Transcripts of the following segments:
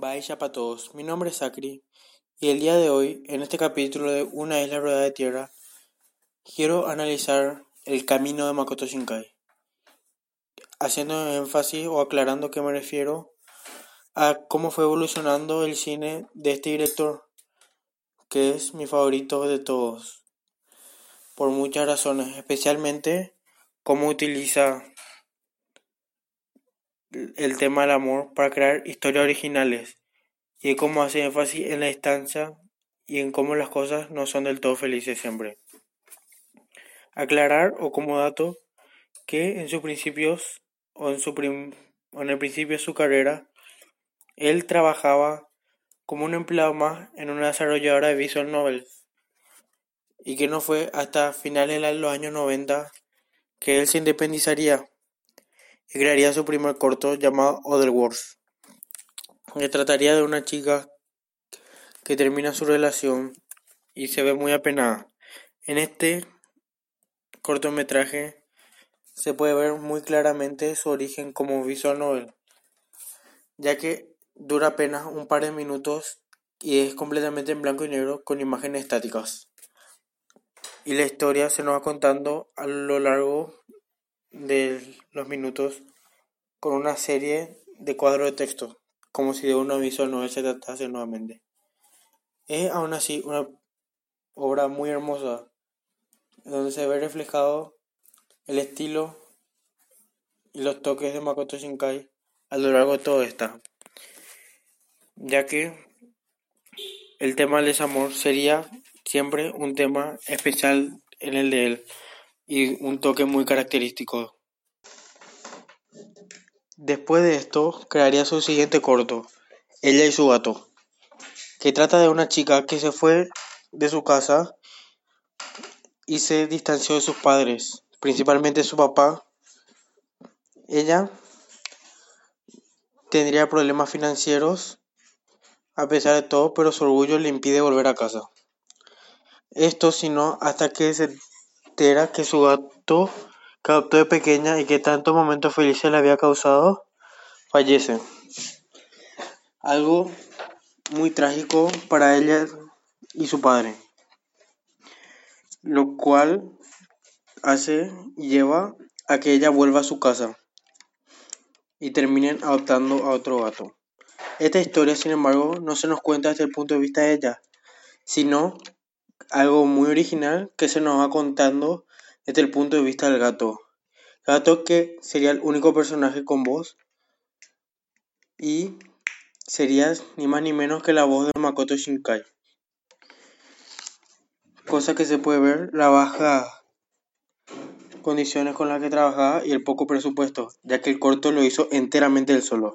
Vaya para todos, mi nombre es Sacri y el día de hoy, en este capítulo de Una isla rueda de tierra, quiero analizar el camino de Makoto Shinkai, haciendo énfasis o aclarando que me refiero a cómo fue evolucionando el cine de este director, que es mi favorito de todos, por muchas razones, especialmente cómo utiliza el tema del amor para crear historias originales y cómo hace énfasis en la distancia y en cómo las cosas no son del todo felices siempre. Aclarar o como dato que en sus principios o en, su en el principio de su carrera él trabajaba como un empleado más en una desarrolladora de visual novels y que no fue hasta finales de los años 90 que él se independizaría y crearía su primer corto llamado Other Worlds, que trataría de una chica que termina su relación y se ve muy apenada. En este cortometraje se puede ver muy claramente su origen como visual novel, ya que dura apenas un par de minutos y es completamente en blanco y negro con imágenes estáticas. Y la historia se nos va contando a lo largo de los minutos con una serie de cuadros de texto, como si de un aviso no se tratase nuevamente. Es aún así una obra muy hermosa, donde se ve reflejado el estilo y los toques de Makoto Shinkai a lo largo de todo esta, ya que el tema del desamor sería siempre un tema especial en el de él y un toque muy característico. Después de esto, crearía su siguiente corto, Ella y su gato, que trata de una chica que se fue de su casa y se distanció de sus padres, principalmente su papá. Ella tendría problemas financieros a pesar de todo, pero su orgullo le impide volver a casa. Esto sino hasta que se entera que su gato adoptó de pequeña y que tantos momentos felices le había causado, fallece. Algo muy trágico para ella y su padre, lo cual hace y lleva a que ella vuelva a su casa y terminen adoptando a otro gato. Esta historia, sin embargo, no se nos cuenta desde el punto de vista de ella, sino algo muy original que se nos va contando desde el punto de vista del gato. gato que sería el único personaje con voz y sería ni más ni menos que la voz de Makoto Shinkai. Cosa que se puede ver la baja condiciones con las que trabajaba y el poco presupuesto, ya que el corto lo hizo enteramente él solo.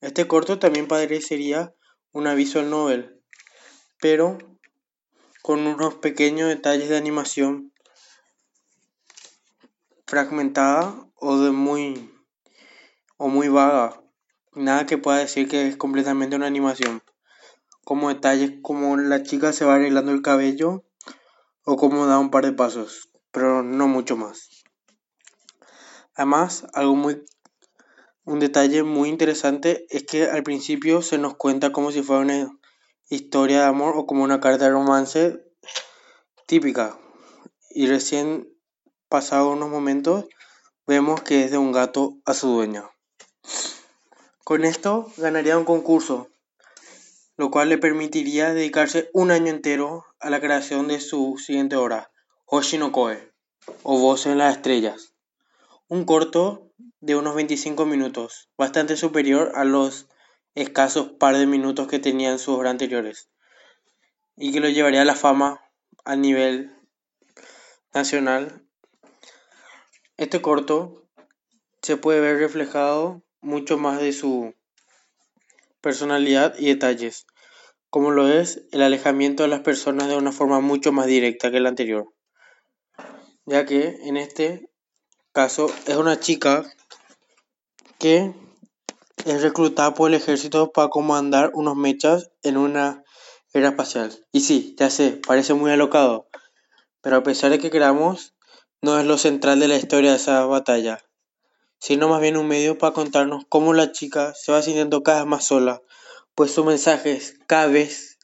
Este corto también parecería una visual novel, pero con unos pequeños detalles de animación fragmentada o de muy o muy vaga. Nada que pueda decir que es completamente una animación. Como detalles como la chica se va arreglando el cabello o como da un par de pasos, pero no mucho más. Además, algo muy un detalle muy interesante es que al principio se nos cuenta como si fuera una historia de amor o como una carta de romance típica. Y recién pasados unos momentos vemos que es de un gato a su dueña. Con esto ganaría un concurso, lo cual le permitiría dedicarse un año entero a la creación de su siguiente obra, Koe, o Voz en las Estrellas. Un corto de unos 25 minutos, bastante superior a los escasos par de minutos que tenía en sus obras anteriores, y que lo llevaría a la fama a nivel nacional. Este corto se puede ver reflejado mucho más de su personalidad y detalles, como lo es el alejamiento de las personas de una forma mucho más directa que el anterior, ya que en este caso es una chica que es reclutada por el ejército para comandar unos mechas en una era espacial. Y sí, ya sé, parece muy alocado, pero a pesar de que queramos, no es lo central de la historia de esa batalla, sino más bien un medio para contarnos cómo la chica se va sintiendo cada vez más sola pues sus mensajes cada vez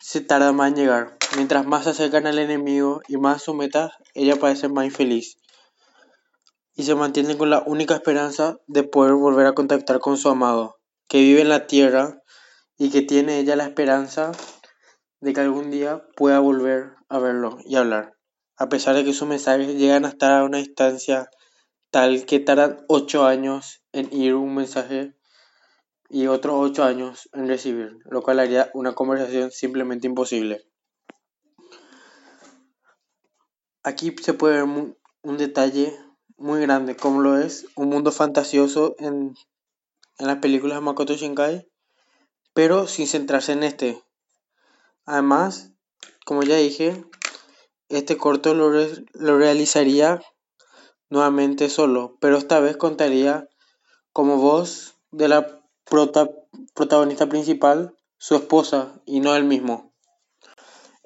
se tardan más en llegar. Mientras más se acercan al enemigo y más su meta, ella parece más infeliz. Y se mantiene con la única esperanza de poder volver a contactar con su amado, que vive en la tierra y que tiene ella la esperanza de que algún día pueda volver a verlo y hablar, a pesar de que sus mensajes llegan a estar a una distancia tal que tardan ocho años en ir un mensaje y otros ocho años en recibir, lo cual haría una conversación simplemente imposible. Aquí se puede ver un detalle muy grande, como lo es un mundo fantasioso en, en las películas de Makoto Shinkai, pero sin centrarse en este. Además, como ya dije, este corto lo, lo realizaría nuevamente solo, pero esta vez contaría como voz de la protagonista principal, su esposa, y no él mismo.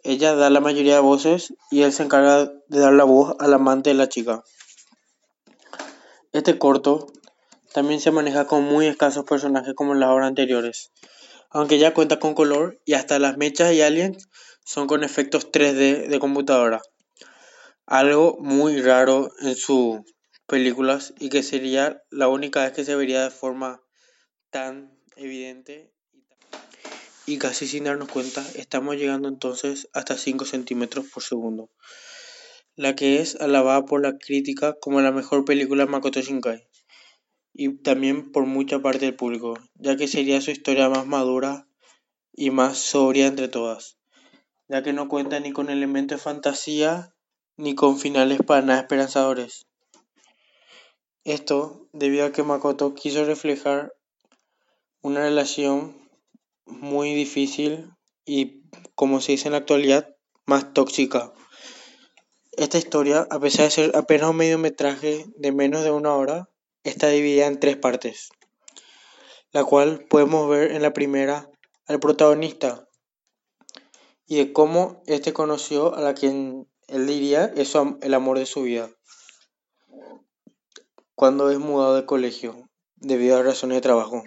Ella da la mayoría de voces y él se encarga de dar la voz al amante de la chica. Este corto también se maneja con muy escasos personajes como en las obras anteriores, aunque ya cuenta con color y hasta las mechas y aliens son con efectos 3D de computadora. Algo muy raro en sus películas y que sería la única vez que se vería de forma tan evidente y casi sin darnos cuenta estamos llegando entonces hasta 5 centímetros por segundo la que es alabada por la crítica como la mejor película de Makoto Shinkai y también por mucha parte del público ya que sería su historia más madura y más sobria entre todas ya que no cuenta ni con elementos de fantasía ni con finales para nada esperanzadores. Esto debido a que Makoto quiso reflejar una relación muy difícil y, como se dice en la actualidad, más tóxica. Esta historia, a pesar de ser apenas un mediometraje de menos de una hora, está dividida en tres partes, la cual podemos ver en la primera al protagonista y de cómo éste conoció a la quien él diría es el amor de su vida. Cuando es mudado de colegio, debido a razones de trabajo.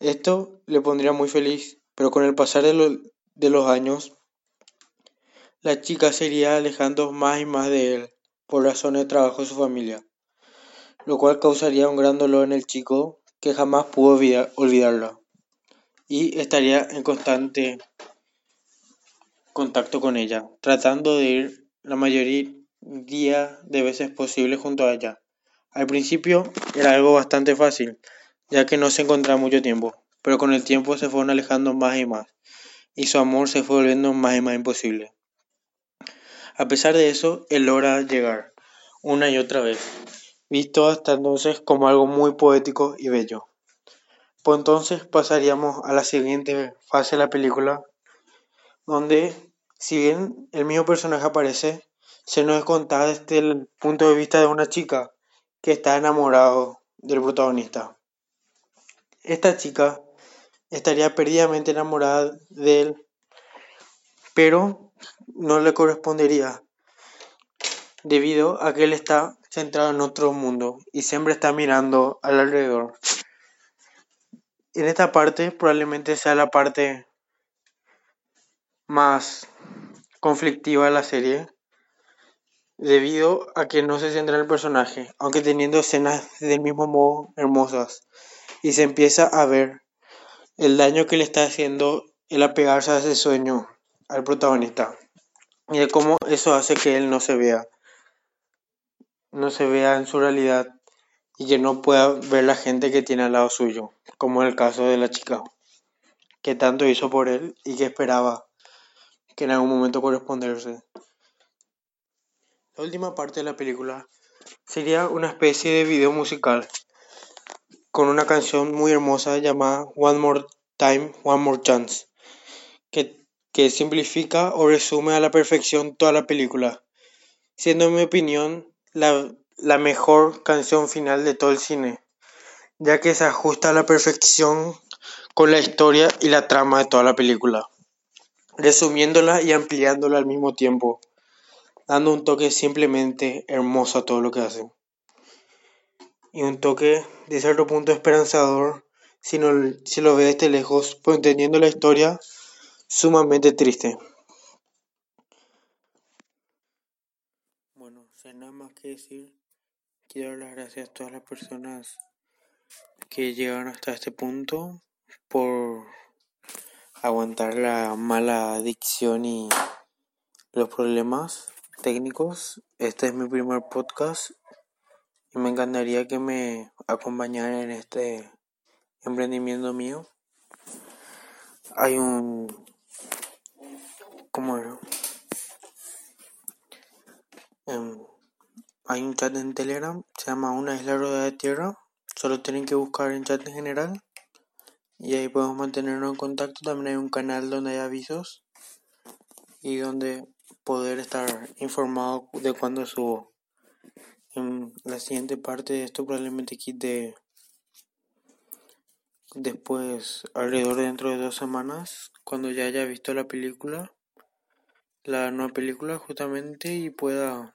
Esto le pondría muy feliz, pero con el pasar de los años, la chica se iría alejando más y más de él por razones de trabajo de su familia, lo cual causaría un gran dolor en el chico que jamás pudo olvidarla y estaría en constante contacto con ella, tratando de ir la mayoría de veces posible junto a ella. Al principio era algo bastante fácil, ya que no se encontraba mucho tiempo, pero con el tiempo se fueron alejando más y más, y su amor se fue volviendo más y más imposible. A pesar de eso, él logra llegar, una y otra vez, visto hasta entonces como algo muy poético y bello. Pues entonces pasaríamos a la siguiente fase de la película, donde si bien el mismo personaje aparece, se nos es desde el punto de vista de una chica que está enamorado del protagonista. Esta chica estaría perdidamente enamorada de él, pero no le correspondería debido a que él está centrado en otro mundo y siempre está mirando al alrededor. En esta parte probablemente sea la parte más conflictiva de la serie debido a que no se centra en el personaje, aunque teniendo escenas del mismo modo hermosas y se empieza a ver el daño que le está haciendo el apegarse a ese sueño al protagonista y de cómo eso hace que él no se vea no se vea en su realidad y que no pueda ver la gente que tiene al lado suyo, como en el caso de la chica, que tanto hizo por él y que esperaba que en algún momento corresponderse. La última parte de la película sería una especie de video musical con una canción muy hermosa llamada One More Time, One More Chance, que, que simplifica o resume a la perfección toda la película, siendo en mi opinión la, la mejor canción final de todo el cine, ya que se ajusta a la perfección con la historia y la trama de toda la película resumiéndola y ampliándola al mismo tiempo, dando un toque simplemente hermoso a todo lo que hacen. Y un toque de cierto punto esperanzador si, no, si lo ve desde lejos, pues entendiendo la historia, sumamente triste. Bueno, sin nada más que decir, quiero dar las gracias a todas las personas que llegaron hasta este punto por aguantar la mala adicción y los problemas técnicos. Este es mi primer podcast y me encantaría que me acompañaran en este emprendimiento mío. Hay un... ¿Cómo era? Em, hay un chat en Telegram, se llama Una isla rodeada de tierra. Solo tienen que buscar en chat en general y ahí podemos mantenernos en contacto. También hay un canal donde hay avisos y donde poder estar informado de cuando subo. En la siguiente parte de esto probablemente quite después, alrededor de dentro de dos semanas, cuando ya haya visto la película, la nueva película justamente y pueda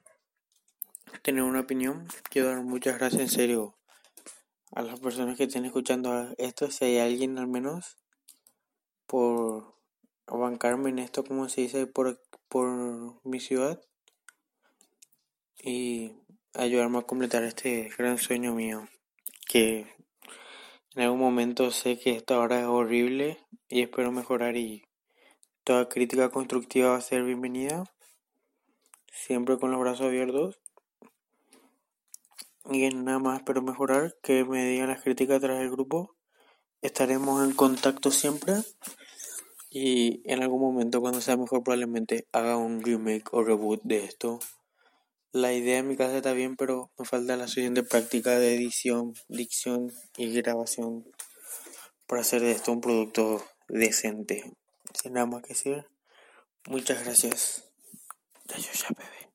tener una opinión. Quiero dar muchas gracias en serio a las personas que estén escuchando esto, si hay alguien al menos, por bancarme en esto, como se dice, por, por mi ciudad y ayudarme a completar este gran sueño mío, que en algún momento sé que esta hora es horrible y espero mejorar y toda crítica constructiva va a ser bienvenida, siempre con los brazos abiertos. Y nada más espero mejorar, que me digan las críticas tras del grupo. Estaremos en contacto siempre. Y en algún momento, cuando sea mejor, probablemente haga un remake o reboot de esto. La idea en mi casa está bien, pero me falta la suficiente práctica de edición, dicción y grabación para hacer de esto un producto decente. Sin nada más que decir, muchas gracias. Ya ya bebé.